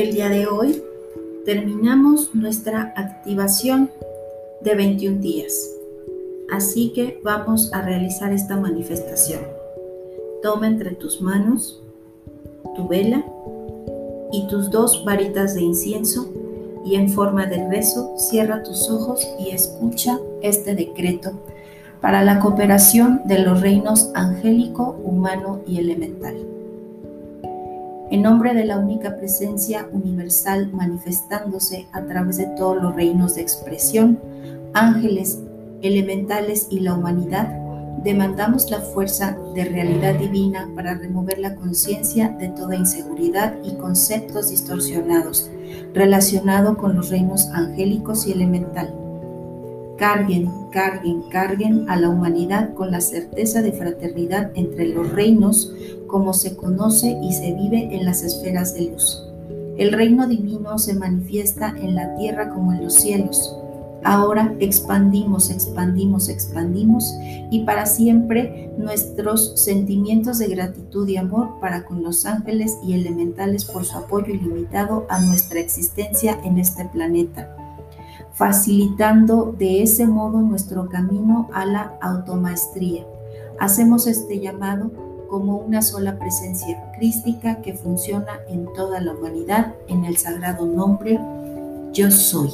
El día de hoy terminamos nuestra activación de 21 días. Así que vamos a realizar esta manifestación. Toma entre tus manos tu vela y tus dos varitas de incienso y en forma de rezo cierra tus ojos y escucha este decreto para la cooperación de los reinos angélico, humano y elemental. En nombre de la única presencia universal manifestándose a través de todos los reinos de expresión, ángeles, elementales y la humanidad, demandamos la fuerza de realidad divina para remover la conciencia de toda inseguridad y conceptos distorsionados relacionados con los reinos angélicos y elemental. Carguen, carguen, carguen a la humanidad con la certeza de fraternidad entre los reinos como se conoce y se vive en las esferas de luz. El reino divino se manifiesta en la tierra como en los cielos Ahora expandimos, expandimos, expandimos y para siempre nuestros sentimientos de gratitud y amor para con los ángeles y elementales por su apoyo ilimitado a nuestra existencia en este planeta, facilitando de ese modo nuestro camino a la automaestría. Hacemos este llamado como una sola presencia crística que funciona en toda la humanidad en el sagrado nombre Yo Soy.